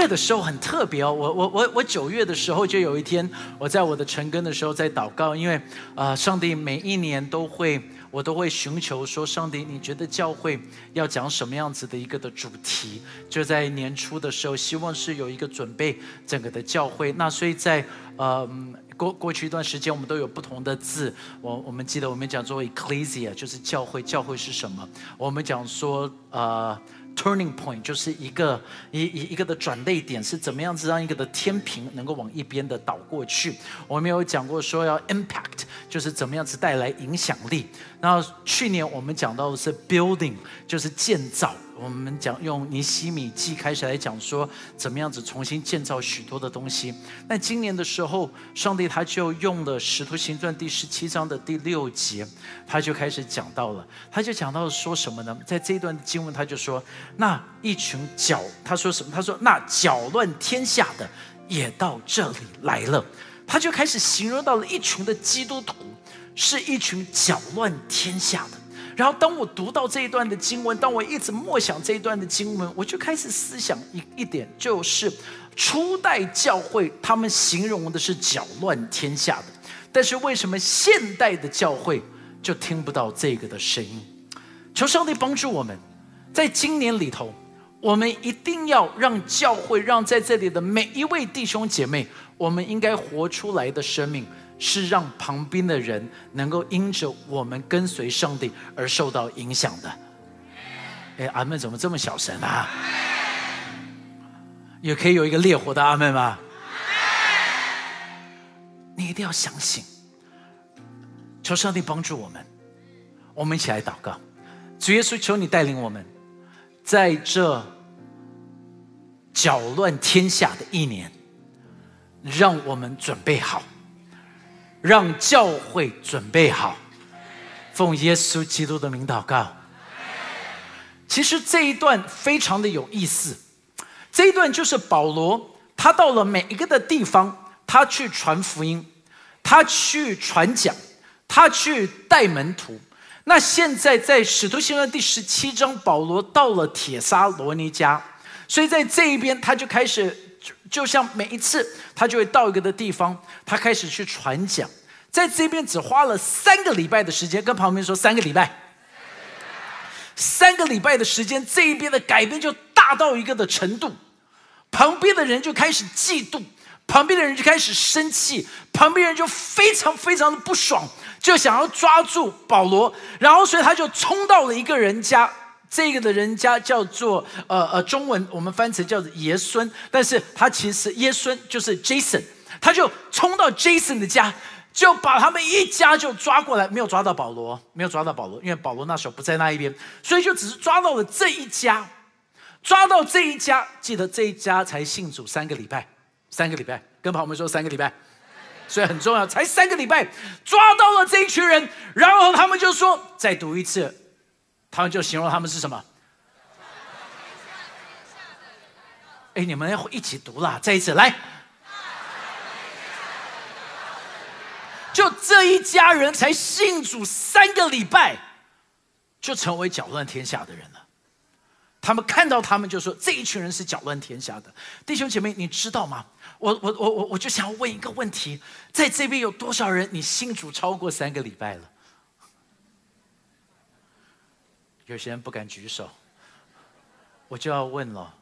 月的时候很特别哦，我我我我九月的时候就有一天，我在我的晨更的时候在祷告，因为啊，上帝每一年都会，我都会寻求说，上帝，你觉得教会要讲什么样子的一个的主题？就在年初的时候，希望是有一个准备整个的教会。那所以在呃过过去一段时间，我们都有不同的字，我我们记得我们讲作 ecclesia，就是教会，教会是什么？我们讲说呃。Turning point 就是一个一一一个的转捩点，是怎么样子让一个的天平能够往一边的倒过去？我们有讲过说要 impact，就是怎么样子带来影响力。然后去年我们讲到的是 building，就是建造。我们讲用尼西米记开始来讲说，怎么样子重新建造许多的东西。那今年的时候，上帝他就用了使徒行传第十七章的第六节，他就开始讲到了，他就讲到说什么呢？在这一段经文，他就说，那一群搅，他说什么？他说那搅乱天下的也到这里来了。他就开始形容到了一群的基督徒，是一群搅乱天下的。然后，当我读到这一段的经文，当我一直默想这一段的经文，我就开始思想一一点，就是初代教会他们形容的是搅乱天下的，但是为什么现代的教会就听不到这个的声音？求上帝帮助我们，在今年里头，我们一定要让教会，让在这里的每一位弟兄姐妹，我们应该活出来的生命。是让旁边的人能够因着我们跟随上帝而受到影响的。哎，阿门！怎么这么小声啊？也可以有一个烈火的阿门吗？你一定要相信，求上帝帮助我们。我们一起来祷告，主耶稣，求你带领我们，在这搅乱天下的一年，让我们准备好。让教会准备好，奉耶稣基督的名祷告。其实这一段非常的有意思，这一段就是保罗他到了每一个的地方，他去传福音，他去传讲，他去带门徒。那现在在使徒行传第十七章，保罗到了铁沙罗尼家，所以在这一边他就开始。就像每一次他就会到一个的地方，他开始去传讲，在这边只花了三个礼拜的时间，跟旁边说三个礼拜，三个礼拜的时间，这一边的改变就大到一个的程度，旁边的人就开始嫉妒，旁边的人就开始生气，旁边人就非常非常的不爽，就想要抓住保罗，然后所以他就冲到了一个人家。这个的人家叫做呃呃，中文我们翻成叫做爷孙，但是他其实爷孙就是 Jason，他就冲到 Jason 的家，就把他们一家就抓过来，没有抓到保罗，没有抓到保罗，因为保罗那时候不在那一边，所以就只是抓到了这一家，抓到这一家，记得这一家才信主三个礼拜，三个礼拜，跟朋友们说三个礼拜，所以很重要，才三个礼拜，抓到了这一群人，然后他们就说再读一次。他们就形容他们是什么？哎，你们要一起读啦！再一次来，就这一家人才信主三个礼拜，就成为搅乱天下的人了。他们看到他们就说：“这一群人是搅乱天下的弟兄姐妹，你知道吗？”我我我我我就想问一个问题：在这边有多少人你信主超过三个礼拜了？有些人不敢举手，我就要问了：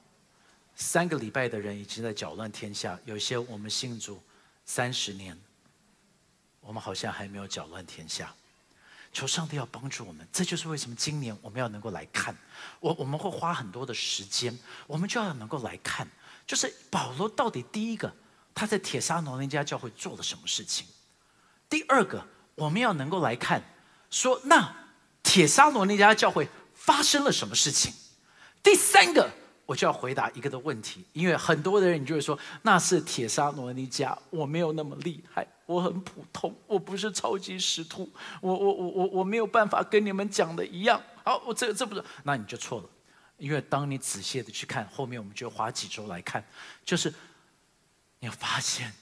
三个礼拜的人已经在搅乱天下，有些我们信主三十年，我们好像还没有搅乱天下。求上帝要帮助我们，这就是为什么今年我们要能够来看。我我们会花很多的时间，我们就要能够来看，就是保罗到底第一个他在铁沙罗那家教会做了什么事情？第二个，我们要能够来看，说那铁沙罗那家教会。发生了什么事情？第三个，我就要回答一个的问题，因为很多的人，你就会说那是铁沙罗尼迦，我没有那么厉害，我很普通，我不是超级使徒，我我我我我没有办法跟你们讲的一样。好，我这这不是，那你就错了，因为当你仔细的去看后面，我们就花几周来看，就是你发现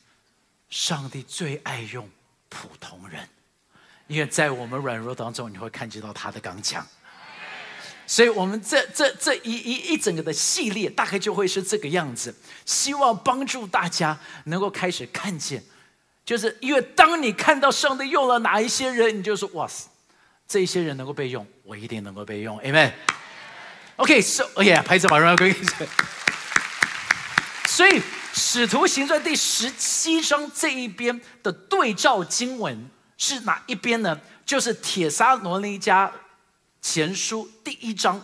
上帝最爱用普通人，因为在我们软弱当中，你会看见到他的刚强。所以，我们这这这一一一整个的系列，大概就会是这个样子。希望帮助大家能够开始看见，就是因为当你看到上帝用了哪一些人，你就说：“哇塞，这一些人能够被用，我一定能够被用。”Amen。OK，so，哎呀，拍子把荣耀归给谁？所以，《使徒行传》第十七章这一边的对照经文是哪一边呢？就是《铁沙罗尼迦前书》第一章。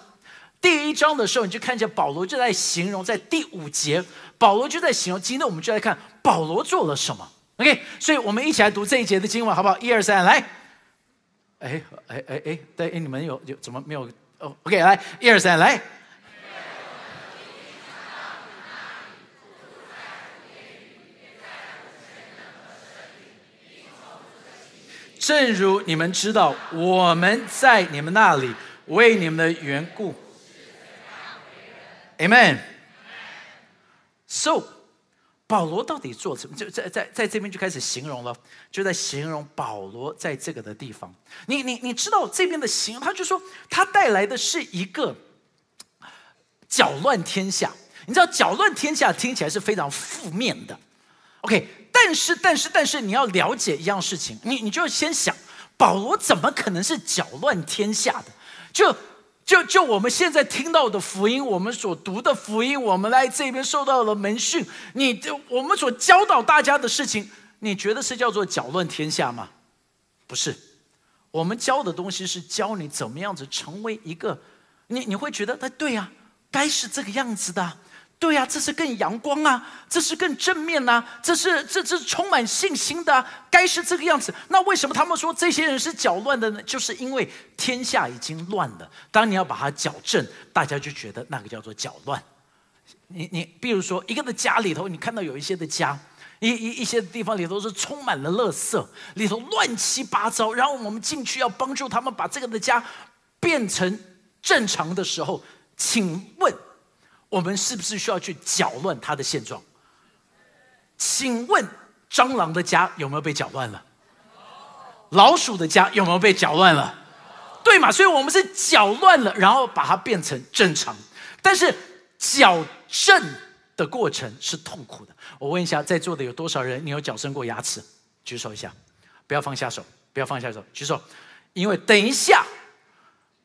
第一章的时候，你就看见保罗就在形容，在第五节，保罗就在形容。今天我们就来看保罗做了什么。OK，所以我们一起来读这一节的经文，好不好？一二三，来。哎哎哎哎，对，你们有有怎么没有？哦，OK，来，一二三，来。正如你们知道，我们在你们那里为你们的缘故，Amen。So，保罗到底做什么？就在在在这边就开始形容了，就在形容保罗在这个的地方。你你你知道这边的形容，他就说他带来的是一个搅乱天下。你知道搅乱天下听起来是非常负面的。OK。但是，但是，但是，你要了解一样事情，你你就先想，保罗怎么可能是搅乱天下的？就就就我们现在听到的福音，我们所读的福音，我们来这边受到了门训，你我们所教导大家的事情，你觉得是叫做搅乱天下吗？不是，我们教的东西是教你怎么样子成为一个，你你会觉得，哎，对呀，该是这个样子的。对呀，这是更阳光啊，这是更正面呐，这是这这是充满信心的，该是这个样子。那为什么他们说这些人是搅乱的呢？就是因为天下已经乱了，当你要把它矫正，大家就觉得那个叫做搅乱。你你，比如说一个的家里头，你看到有一些的家，一一一些地方里头是充满了垃圾，里头乱七八糟，然后我们进去要帮助他们把这个的家变成正常的时候，请问？我们是不是需要去搅乱它的现状？请问蟑螂的家有没有被搅乱了？老鼠的家有没有被搅乱了？对嘛？所以我们是搅乱了，然后把它变成正常。但是矫正的过程是痛苦的。我问一下，在座的有多少人，你有矫正过牙齿？举手一下，不要放下手，不要放下手，举手。因为等一下。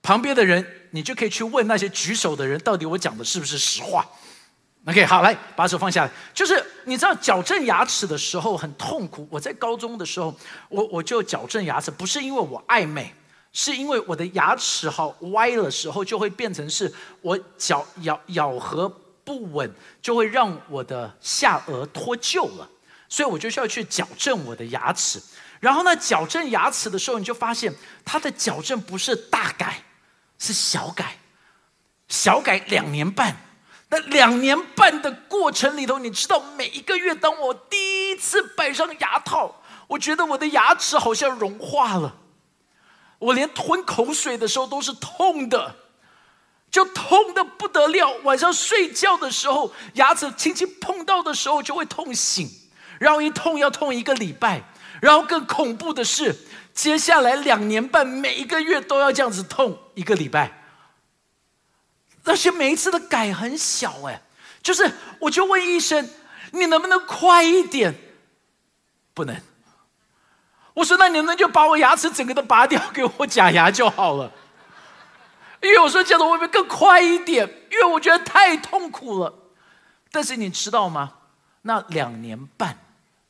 旁边的人，你就可以去问那些举手的人，到底我讲的是不是实话？OK，好，来把手放下来。就是你知道矫正牙齿的时候很痛苦。我在高中的时候，我我就矫正牙齿，不是因为我爱美，是因为我的牙齿好歪的时候，就会变成是我咬咬咬合不稳，就会让我的下颚脱臼了，所以我就需要去矫正我的牙齿。然后呢，矫正牙齿的时候，你就发现它的矫正不是大改。是小改，小改两年半。那两年半的过程里头，你知道，每一个月，当我第一次摆上牙套，我觉得我的牙齿好像融化了。我连吞口水的时候都是痛的，就痛的不得了。晚上睡觉的时候，牙齿轻轻碰到的时候就会痛醒，然后一痛要痛一个礼拜。然后更恐怖的是，接下来两年半，每一个月都要这样子痛一个礼拜。而且每一次的改很小，哎，就是我就问医生，你能不能快一点？不能。我说那你能不能就把我牙齿整个都拔掉，给我假牙就好了？因为我说这样子会不会更快一点？因为我觉得太痛苦了。但是你知道吗？那两年半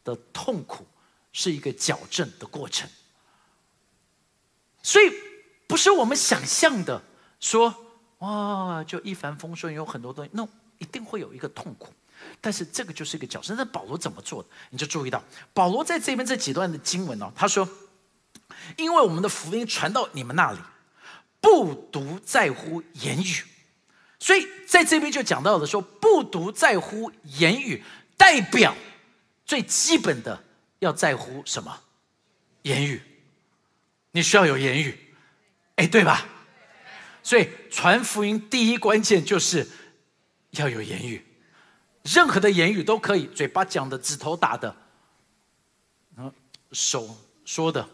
的痛苦。是一个矫正的过程，所以不是我们想象的说哇，就一帆风顺，有很多东西，那一定会有一个痛苦。但是这个就是一个角色。那保罗怎么做的？你就注意到，保罗在这边这几段的经文哦，他说：“因为我们的福音传到你们那里，不独在乎言语。”所以在这边就讲到了说，不独在乎言语，代表最基本的。要在乎什么？言语，你需要有言语，哎，对吧？所以传福音第一关键就是要有言语，任何的言语都可以，嘴巴讲的，指头打的，嗯，手说的，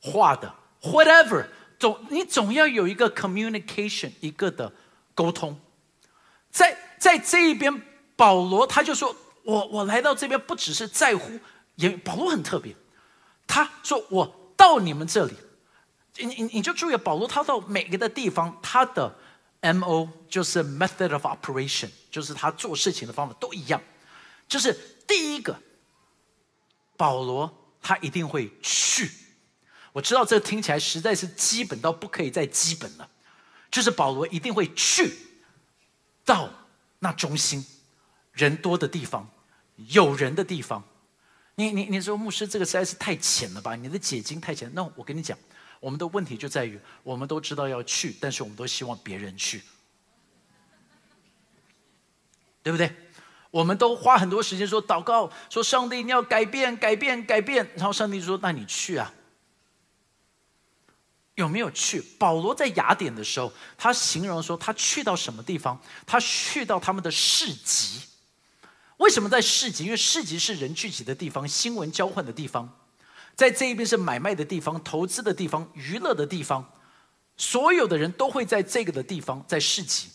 画的，whatever 总你总要有一个 communication，一个的沟通。在在这一边，保罗他就说：“我我来到这边不只是在乎，也保罗很特别。他说我到你们这里，你你你就注意，保罗他到每个的地方，他的 M O 就是 method of operation，就是他做事情的方法都一样。就是第一个，保罗他一定会去。我知道这听起来实在是基本到不可以再基本了，就是保罗一定会去。”到那中心人多的地方，有人的地方，你你你说牧师这个实在是太浅了吧？你的解经太浅。那我跟你讲，我们的问题就在于，我们都知道要去，但是我们都希望别人去，对不对？我们都花很多时间说祷告，说上帝你要改变改变改变，然后上帝说那你去啊。有没有去？保罗在雅典的时候，他形容说他去到什么地方？他去到他们的市集。为什么在市集？因为市集是人聚集的地方，新闻交换的地方。在这一边是买卖的地方、投资的地方、娱乐的地方，所有的人都会在这个的地方在市集。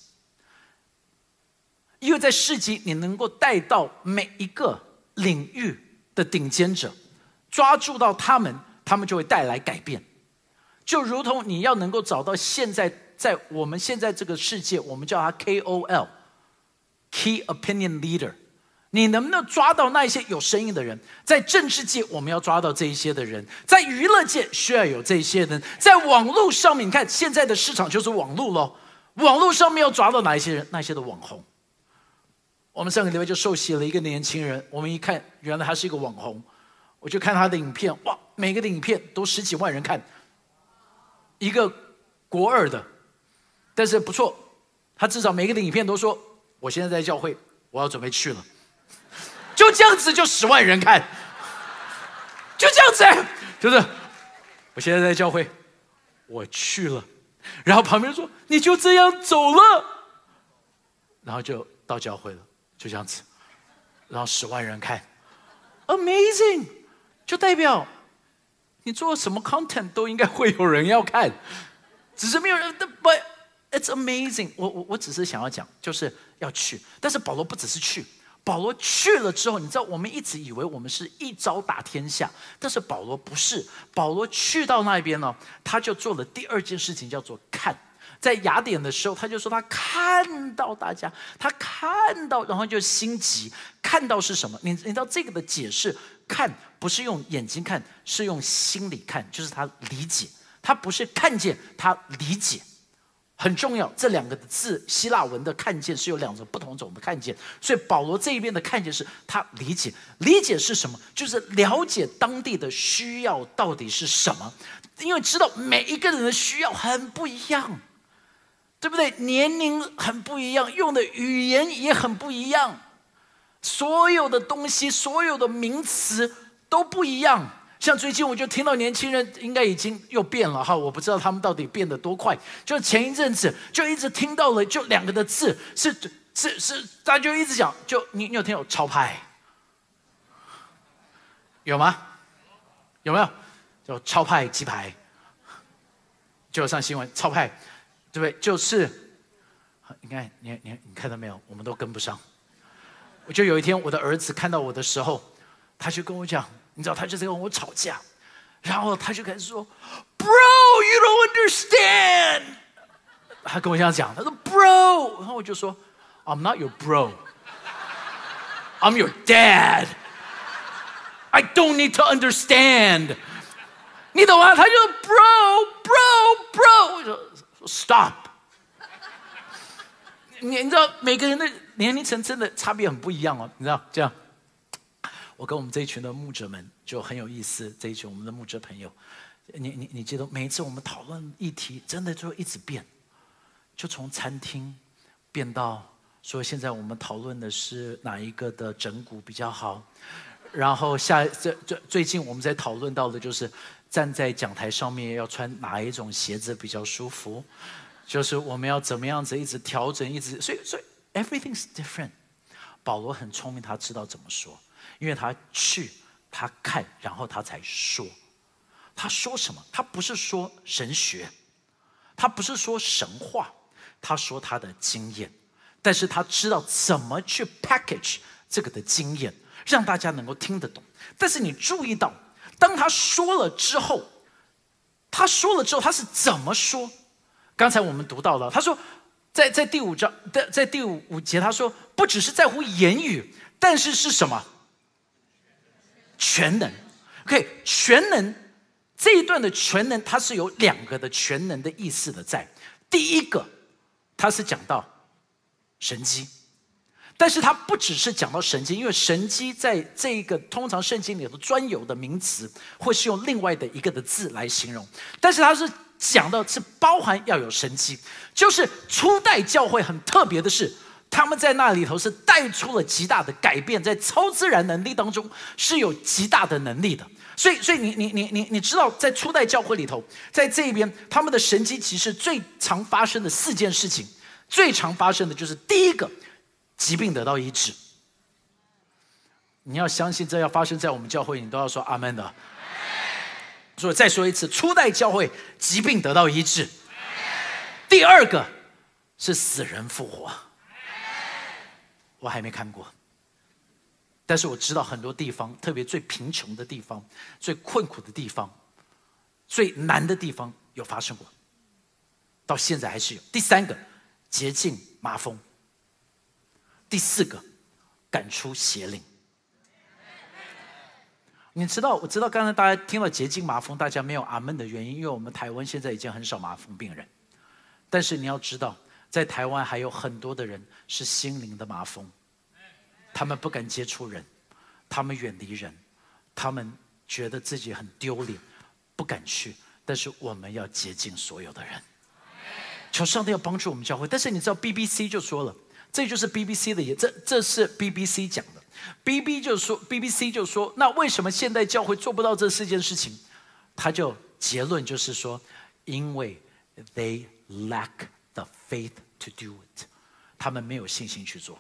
因为在市集，你能够带到每一个领域的顶尖者，抓住到他们，他们就会带来改变。就如同你要能够找到现在在我们现在这个世界，我们叫他 KOL，Key Opinion Leader，你能不能抓到那一些有声音的人？在政治界，我们要抓到这一些的人；在娱乐界，需要有这一些人；在网络上面，你看现在的市场就是网络喽。网络上面要抓到哪一些人？那些的网红。我们上个礼拜就受洗了一个年轻人，我们一看，原来他是一个网红，我就看他的影片，哇，每个的影片都十几万人看。一个国二的，但是不错，他至少每个的影片都说：“我现在在教会，我要准备去了。”就这样子，就十万人看，就这样子，就是我现在在教会，我去了。然后旁边说：“你就这样走了。”然后就到教会了，就这样子，然后十万人看，Amazing，就代表。你做什么 content 都应该会有人要看，只是没有人。But it's amazing。我我我只是想要讲，就是要去。但是保罗不只是去，保罗去了之后，你知道，我们一直以为我们是一招打天下，但是保罗不是。保罗去到那边呢，他就做了第二件事情，叫做看。在雅典的时候，他就说他看到大家，他看到，然后就心急。看到是什么？你你知道这个的解释？看不是用眼睛看，是用心里看，就是他理解。他不是看见，他理解，很重要。这两个字，希腊文的“看见”是有两种不同种的看见。所以保罗这一边的看见是他理解，理解是什么？就是了解当地的需要到底是什么，因为知道每一个人的需要很不一样。对不对？年龄很不一样，用的语言也很不一样，所有的东西，所有的名词都不一样。像最近我就听到年轻人应该已经又变了哈，我不知道他们到底变得多快。就前一阵子就一直听到了，就两个的字是是是，大家就一直讲，就你你有听到超派有吗？有没有？就超派鸡排，就上新闻超派。对不对？就是，你看，你你你看到没有？我们都跟不上。我就有一天，我的儿子看到我的时候，他就跟我讲，你知道，他就在跟我吵架，然后他就开始说：“Bro, you don't understand。”他跟我这样讲，他说：“Bro。”然后我就说：“I'm not your bro. I'm your dad. I don't need to understand。”你懂吗？他就 “Bro, bro, bro。”我说。Stop！你你知道每个人的年龄层真的差别很不一样哦，你知道这样。 我跟我们这一群的牧者们就很有意思，这一群我们的牧者朋友，你你你记得每一次我们讨论议题，真的就一直变，就从餐厅变到说现在我们讨论的是哪一个的整骨比较好，然后下这最最近我们在讨论到的就是。站在讲台上面要穿哪一种鞋子比较舒服？就是我们要怎么样子一直调整，一直所以所以 everything's different。保罗很聪明，他知道怎么说，因为他去他看，然后他才说。他说什么？他不是说神学，他不是说神话，他说他的经验，但是他知道怎么去 package 这个的经验，让大家能够听得懂。但是你注意到，当他说了之后，他说了之后他是怎么说？刚才我们读到了，他说，在在第五章在在第五五节，他说不只是在乎言语，但是是什么？全能。OK，全能这一段的全能，它是有两个的全能的意思的在。第一个，它是讲到神机，但是它不只是讲到神机，因为神机在这一个通常圣经里头专有的名词，或是用另外的一个的字来形容，但是它是。讲到是包含要有神迹，就是初代教会很特别的是，他们在那里头是带出了极大的改变，在超自然能力当中是有极大的能力的。所以，所以你你你你你知道，在初代教会里头，在这一边他们的神迹其实最常发生的四件事情，最常发生的就是第一个，疾病得到医治。你要相信这要发生在我们教会，你都要说阿门的。所以再说一次，初代教会疾病得到医治。第二个是死人复活，我还没看过，但是我知道很多地方，特别最贫穷的地方、最困苦的地方、最难的地方有发生过，到现在还是有。第三个洁净麻风，第四个赶出邪灵。你知道，我知道，刚才大家听了洁净麻风，大家没有阿门的原因，因为我们台湾现在已经很少麻风病人。但是你要知道，在台湾还有很多的人是心灵的麻风，他们不敢接触人，他们远离人，他们觉得自己很丢脸，不敢去。但是我们要接近所有的人，求上帝要帮助我们教会。但是你知道，BBC 就说了，这就是 BBC 的也，这这是 BBC 讲的。B B 就说，BBC 就说，那为什么现代教会做不到这四件事情？他就结论就是说，因为 they lack the faith to do it，他们没有信心去做。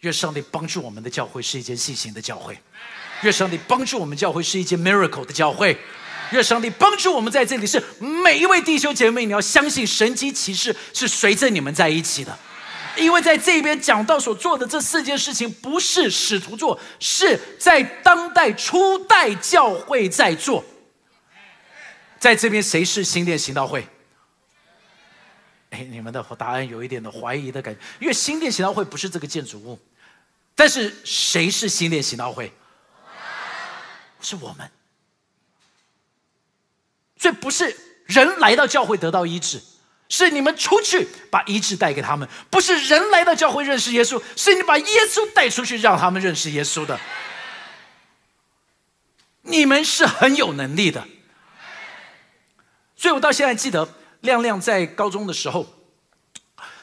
愿上帝帮助我们的教会是一间信心的教会，愿上帝帮助我们教会是一间 miracle 的教会，愿上帝帮助我们在这里是每一位弟兄姐妹，你要相信神机骑士是随着你们在一起的。因为在这边讲到所做的这四件事情，不是使徒做，是在当代初代教会在做。在这边谁是新店行道会？哎，你们的答案有一点的怀疑的感觉，因为新店行道会不是这个建筑物，但是谁是新店行道会？是我们，所以不是人来到教会得到医治。是你们出去把医治带给他们，不是人来到教会认识耶稣，是你把耶稣带出去让他们认识耶稣的。你们是很有能力的，所以我到现在记得亮亮在高中的时候，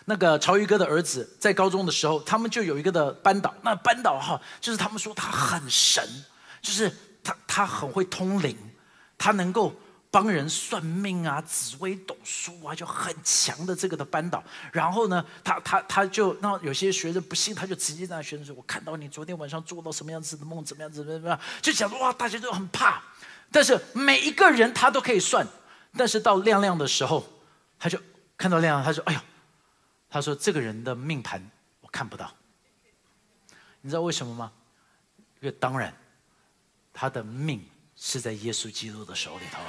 那个潮宇哥的儿子在高中的时候，他们就有一个的班导，那班导哈，就是他们说他很神，就是他他很会通灵，他能够。帮人算命啊，紫薇斗数啊，就很强的这个的班导。然后呢，他他他就那有些学生不信，他就直接在学生说：“我看到你昨天晚上做到什么样子的梦，怎么样子怎么样？”就讲说哇，大家都很怕。但是每一个人他都可以算。但是到亮亮的时候，他就看到亮亮，他说：“哎呦，他说这个人的命盘我看不到。你知道为什么吗？因为当然他的命。”是在耶稣基督的手里头。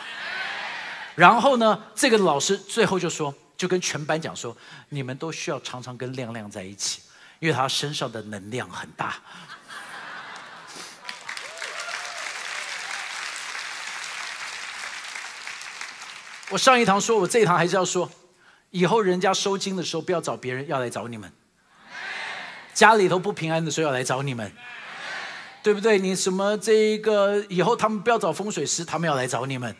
然后呢，这个老师最后就说，就跟全班讲说，你们都需要常常跟亮亮在一起，因为他身上的能量很大。我上一堂说，我这一堂还是要说，以后人家收金的时候，不要找别人，要来找你们。家里头不平安的时候，要来找你们。对不对？你什么这个以后他们不要找风水师，他们要来找你们，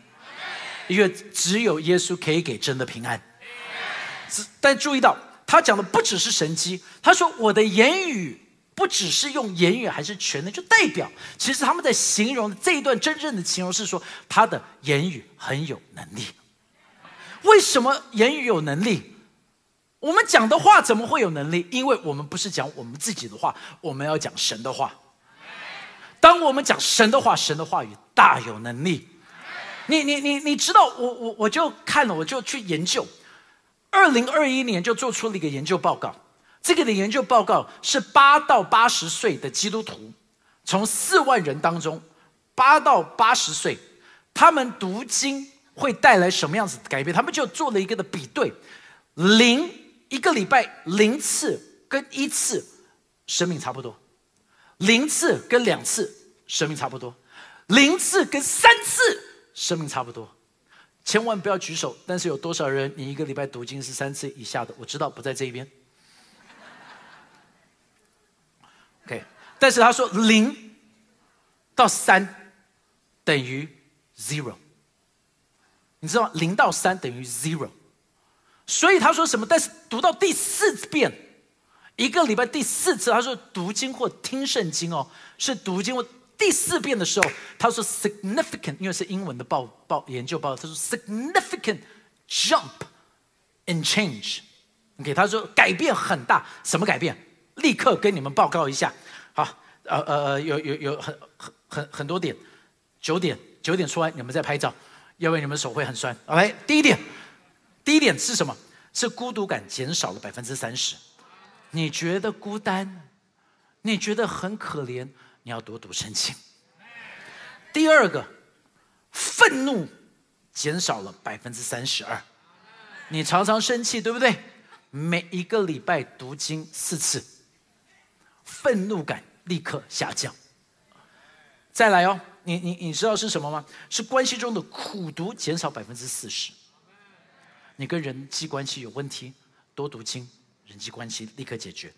因为只有耶稣可以给真的平安。但注意到他讲的不只是神机，他说我的言语不只是用言语，还是全能，就代表其实他们在形容这一段真正的形容是说他的言语很有能力。为什么言语有能力？我们讲的话怎么会有能力？因为我们不是讲我们自己的话，我们要讲神的话。当我们讲神的话，神的话语大有能力。你你你你知道，我我我就看了，我就去研究，二零二一年就做出了一个研究报告。这个的研究报告是八到八十岁的基督徒，从四万人当中，八到八十岁，他们读经会带来什么样子的改变？他们就做了一个的比对，零一个礼拜零次跟一次，生命差不多；零次跟两次，生命差不多；零次跟三次，生命差不多。千万不要举手，但是有多少人你一个礼拜读经是三次以下的？我知道不在这一边。OK，但是他说零到三等于 zero，你知道吗？零到三等于 zero，所以他说什么？但是读到第四遍，一个礼拜第四次，他说读经或听圣经哦，是读经或第四遍的时候，他说 significant，因为是英文的报报研究报，他说 significant jump in change。OK，他说改变很大，什么改变？立刻跟你们报告一下，好，呃呃呃，有有有很很很很多点，九点九点出来，你们再拍照，因为你们手会很酸。OK，第一点，第一点是什么？是孤独感减少了百分之三十。你觉得孤单，你觉得很可怜，你要多读圣经。第二个，愤怒减少了百分之三十二。你常常生气，对不对？每一个礼拜读经四次。愤怒感立刻下降。再来哦，你你你知道是什么吗？是关系中的苦读减少百分之四十。你跟人际关系有问题，多读经，人际关系立刻解决。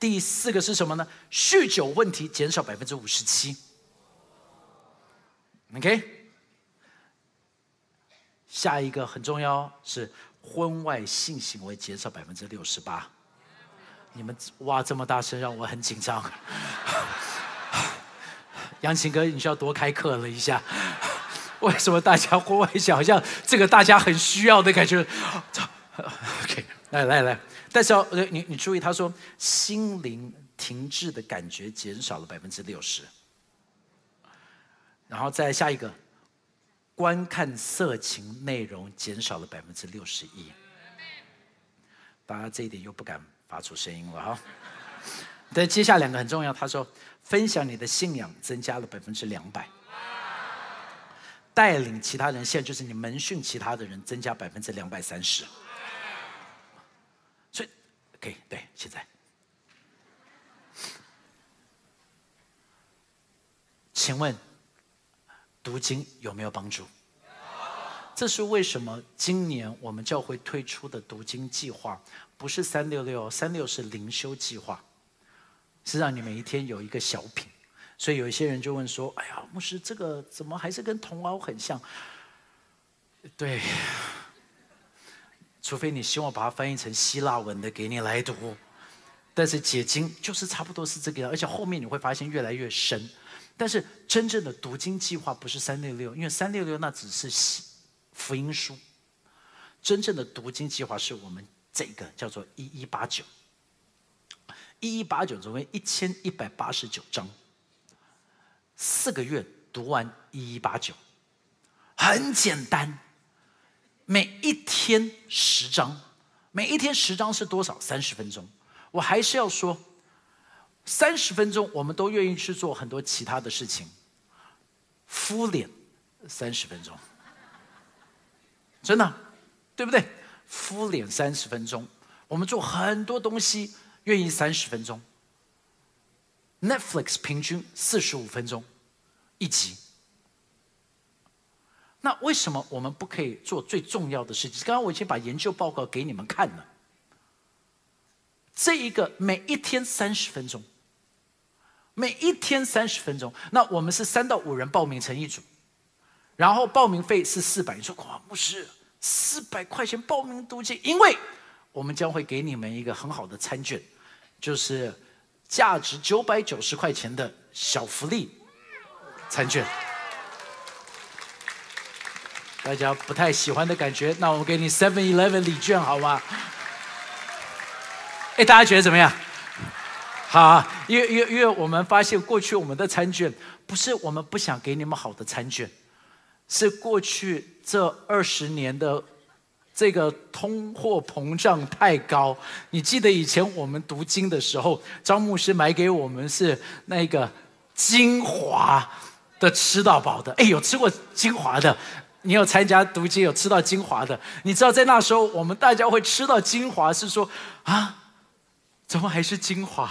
第四个是什么呢？酗酒问题减少百分之五十七。OK，下一个很重要是婚外性行为减少百分之六十八。你们哇这么大声，让我很紧张。杨琴哥，你需要多开课了一下。为什么大家户外想好像这个大家很需要的感觉？OK，来来来，但是要你你注意，他说心灵停滞的感觉减少了百分之六十。然后再下一个，观看色情内容减少了百分之六十一。大家这一点又不敢。发出声音了哈，但接下来两个很重要。他说，分享你的信仰增加了百分之两百，带领其他人，现在就是你门训其他的人增加百分之两百三十。所以可以对，现在，请问读经有没有帮助？这是为什么？今年我们教会推出的读经计划不是三六六，三六是灵修计划，是让你每一天有一个小品。所以有一些人就问说：“哎呀，牧师，这个怎么还是跟童谣很像？”对，除非你希望把它翻译成希腊文的给你来读，但是解经就是差不多是这个样，而且后面你会发现越来越深。但是真正的读经计划不是三六六，因为三六六那只是福音书，真正的读经计划是我们这个叫做一一八九，一一八九总共一千一百八十九章，四个月读完一一八九，很简单，每一天十章，每一天十章是多少？三十分钟。我还是要说，三十分钟我们都愿意去做很多其他的事情，敷脸三十分钟。真的，对不对？敷脸三十分钟，我们做很多东西愿意三十分钟。Netflix 平均四十五分钟一集，那为什么我们不可以做最重要的事情？刚刚我已经把研究报告给你们看了。这一个每一天三十分钟，每一天三十分钟，那我们是三到五人报名成一组。然后报名费是四百，你说哇，牧师四百块钱报名读经，因为我们将会给你们一个很好的餐券，就是价值九百九十块钱的小福利餐券。大家不太喜欢的感觉，那我们给你 Seven Eleven 礼券好吗？哎，大家觉得怎么样？好，因为因为因为我们发现过去我们的餐券不是我们不想给你们好的餐券。是过去这二十年的这个通货膨胀太高。你记得以前我们读经的时候，张牧师买给我们是那个精华的吃到饱的。哎，有吃过精华的？你有参加读经有吃到精华的？你知道在那时候我们大家会吃到精华，是说啊，怎么还是精华？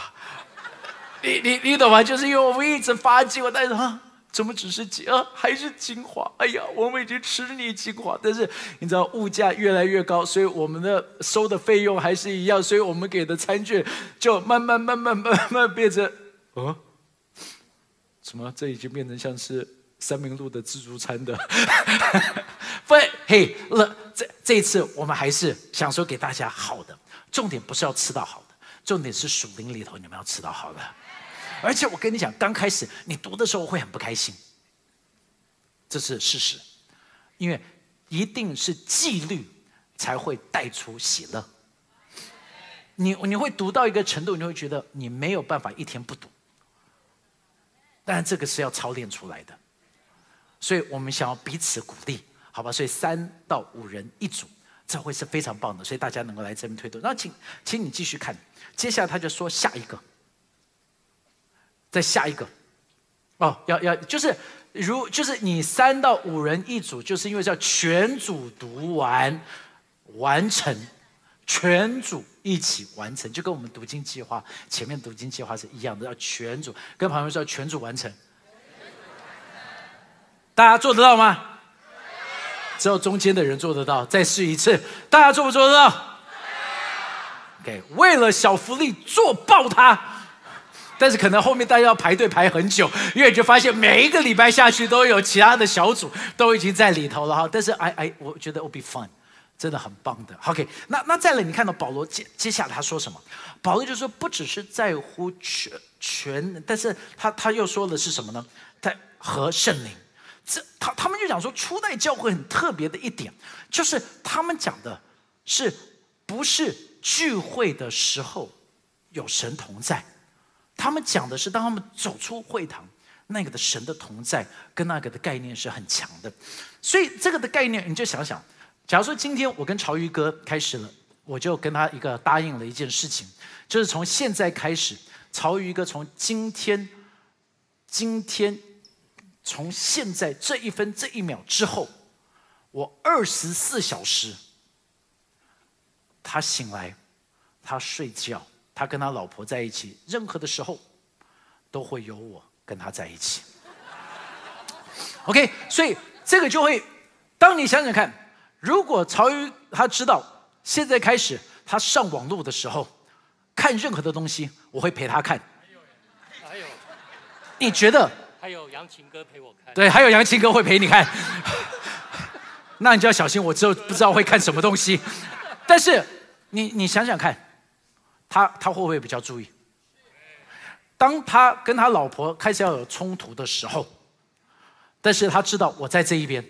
你你你懂吗？就是因为我们一直发精，我带着啊，怎么只是精啊，还是精华？哎呀，我们已经吃腻精华，但是你知道物价越来越高，所以我们的收的费用还是一样，所以我们给的餐券就慢慢慢慢慢慢变成哦，什么？这已经变成像是三明路的自助餐的。不，嘿，了，这这一次我们还是想说给大家好的，重点不是要吃到好的，重点是属灵里头你们要吃到好的。而且我跟你讲，刚开始你读的时候会很不开心，这是事实，因为一定是纪律才会带出喜乐。你你会读到一个程度，你会觉得你没有办法一天不读，但这个是要操练出来的，所以我们想要彼此鼓励，好吧？所以三到五人一组，这会是非常棒的，所以大家能够来这边推动。那请，请你继续看，接下来他就说下一个。再下一个，哦，要要就是如就是你三到五人一组，就是因为叫全组读完完成，全组一起完成，就跟我们读经计划前面读经计划是一样的，要全组跟朋友说全组完成，大家做得到吗？只有中间的人做得到，再试一次，大家做不做得到？OK，为了小福利做爆它。但是可能后面大家要排队排很久，因为就发现每一个礼拜下去都有其他的小组都已经在里头了哈。但是哎哎，我觉得 will be fun，真的很棒的。OK，那那再来，你看到保罗接接下来他说什么？保罗就说不只是在乎全全，但是他他又说的是什么呢？在和圣灵。这他他们就讲说初代教会很特别的一点，就是他们讲的是不是聚会的时候有神同在。他们讲的是，当他们走出会堂，那个的神的同在跟那个的概念是很强的。所以这个的概念，你就想想，假如说今天我跟潮鱼哥开始了，我就跟他一个答应了一件事情，就是从现在开始，潮鱼哥从今天，今天，从现在这一分这一秒之后，我二十四小时，他醒来，他睡觉。他跟他老婆在一起，任何的时候都会有我跟他在一起。OK，所以这个就会，当你想想看，如果曹禺他知道现在开始他上网络的时候，看任何的东西，我会陪他看。还有，你觉得？还有杨琴哥陪我看。对，还有杨琴哥会陪你看。那你就要小心，我之后不知道会看什么东西。但是你你想想看。他他会不会比较注意？当他跟他老婆开始要有冲突的时候，但是他知道我在这一边，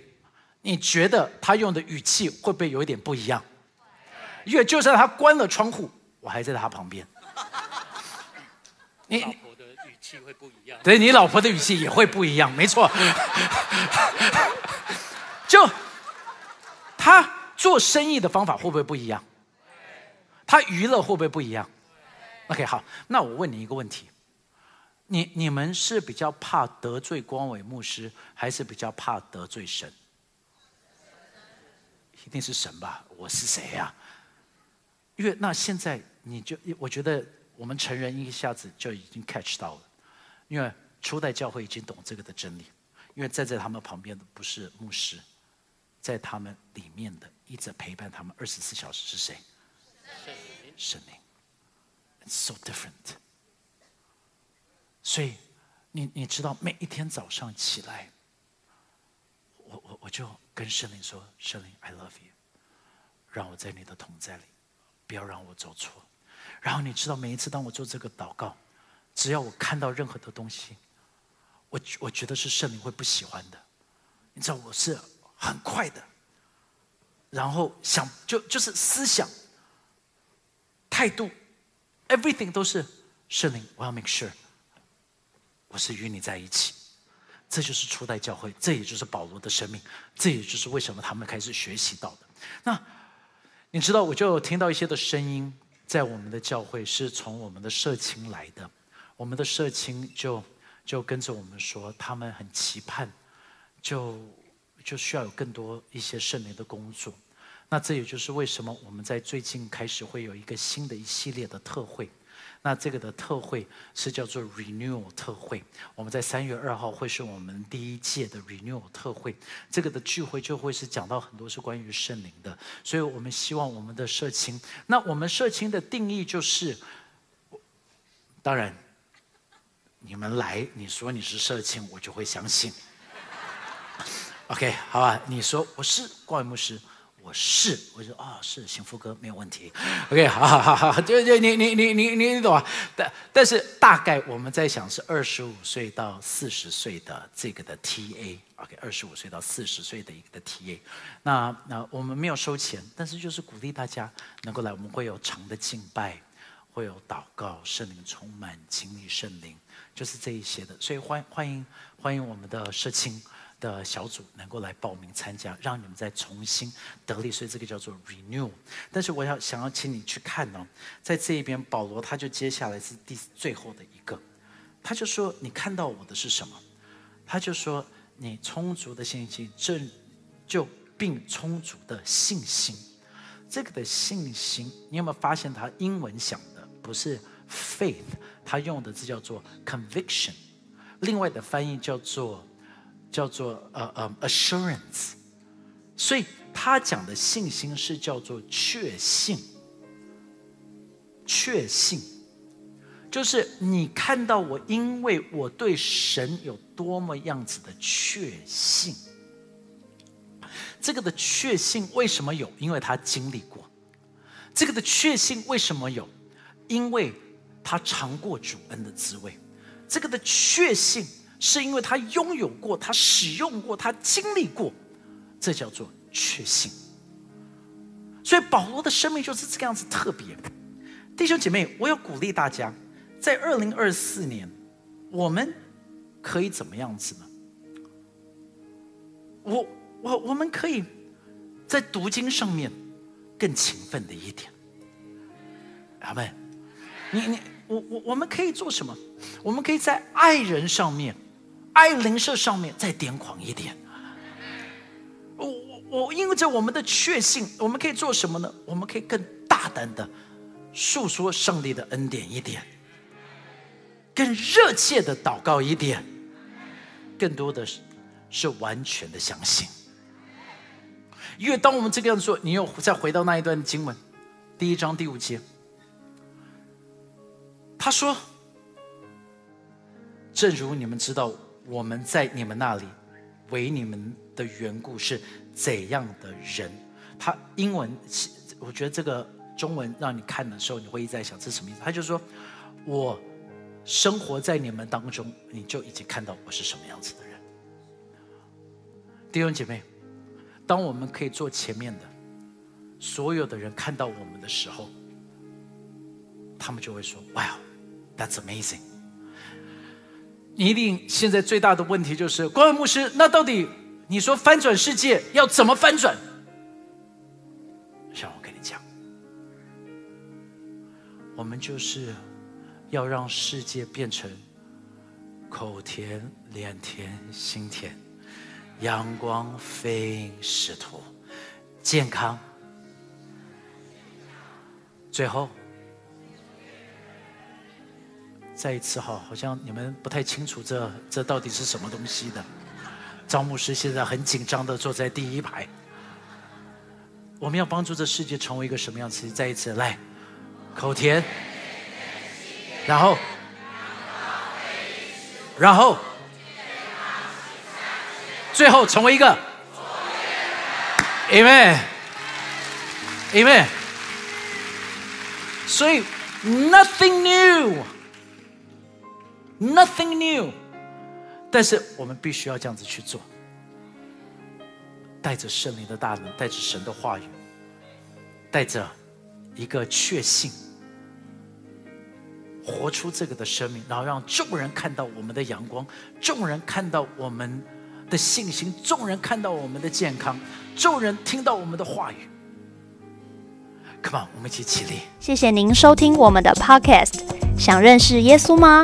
你觉得他用的语气会不会有一点不一样？因为就算他关了窗户，我还在他旁边。你老婆的语气会不一样。对你老婆的语气也会不一样，没错。就他做生意的方法会不会不一样？他娱乐会不会不一样？OK，好，那我问你一个问题：你你们是比较怕得罪光伟牧师，还是比较怕得罪神？一定是神吧？我是谁呀？因为那现在你就，我觉得我们成人一下子就已经 catch 到了，因为初代教会已经懂这个的真理，因为站在他们旁边的不是牧师，在他们里面的一直陪伴他们二十四小时是谁？圣灵，It's so different。所以，你你知道，每一天早上起来，我我我就跟圣灵说：“圣灵，I love you，让我在你的同在里，不要让我走错。”然后你知道，每一次当我做这个祷告，只要我看到任何的东西，我我觉得是圣灵会不喜欢的，你知道，我是很快的，然后想就就是思想。态度，everything 都是圣灵。我要 make sure 我是与你在一起。这就是初代教会，这也就是保罗的生命，这也就是为什么他们开始学习到的。那你知道，我就听到一些的声音，在我们的教会是从我们的社青来的，我们的社青就就跟着我们说，他们很期盼，就就需要有更多一些圣灵的工作。那这也就是为什么我们在最近开始会有一个新的一系列的特会。那这个的特会是叫做 Renewal 特会，我们在三月二号会是我们第一届的 Renewal 特会，这个的聚会就会是讲到很多是关于圣灵的，所以我们希望我们的社青，那我们社青的定义就是，当然，你们来你说你是社青，我就会相信。OK，好吧，你说我是光牧师。我是，我说啊，是幸福哥没有问题。OK，好好好好，就就你你你你你懂啊？但但是大概我们在想是二十五岁到四十岁的这个的 TA，OK，二十五岁到四十岁的一个的 TA。那那我们没有收钱，但是就是鼓励大家能够来，我们会有长的敬拜，会有祷告，圣灵充满，经历圣灵，就是这一些的。所以欢欢迎欢迎我们的社青。的小组能够来报名参加，让你们再重新得力，所以这个叫做 renew。但是我要想要请你去看哦，在这一边，保罗他就接下来是第最后的一个，他就说：“你看到我的是什么？”他就说：“你充足的信心，正就并充足的信心。”这个的信心，你有没有发现他英文想的不是 faith，他用的字叫做 conviction，另外的翻译叫做。叫做呃呃 assurance，所以他讲的信心是叫做确信，确信，就是你看到我，因为我对神有多么样子的确信。这个的确信为什么有？因为他经历过。这个的确信为什么有？因为他尝过主恩的滋味。这个的确信。是因为他拥有过，他使用过，他经历过，这叫做确信。所以保罗的生命就是这个样子特别。弟兄姐妹，我要鼓励大家，在二零二四年，我们可以怎么样子呢？我我我们可以在读经上面更勤奋的一点。阿妹，你你我我我们可以做什么？我们可以在爱人上面。爱灵舍上面再癫狂一点。我我我，因为在我们的确信，我们可以做什么呢？我们可以更大胆的诉说上帝的恩典一点，更热切的祷告一点，更多的是是完全的相信。因为当我们这个样做，你又再回到那一段经文，第一章第五节，他说：“正如你们知道。”我们在你们那里为你们的缘故是怎样的人？他英文，我觉得这个中文让你看的时候，你会一直在想这是什么意思？他就说：“我生活在你们当中，你就已经看到我是什么样子的人。”弟兄姐妹，当我们可以做前面的，所有的人看到我们的时候，他们就会说：“Wow, that's amazing。”你一定现在最大的问题就是，光伟牧师，那到底你说翻转世界要怎么翻转？让我跟你讲，我们就是要让世界变成口甜、脸甜、心甜，阳光、飞使徒、健康，最后。再一次哈，好像你们不太清楚这这到底是什么东西的。张牧师现在很紧张的坐在第一排。我们要帮助这世界成为一个什么样子？再一次来，口甜，然后，然后，最后成为一个，Amen，Amen。所以，Nothing new。Nothing new，但是我们必须要这样子去做，带着圣灵的大能，带着神的话语，带着一个确信，活出这个的生命，然后让众人看到我们的阳光，众人看到我们的信心，众人看到我们的健康，众人听到我们的话语。Come on，我们一起起立。谢谢您收听我们的 Podcast。想认识耶稣吗？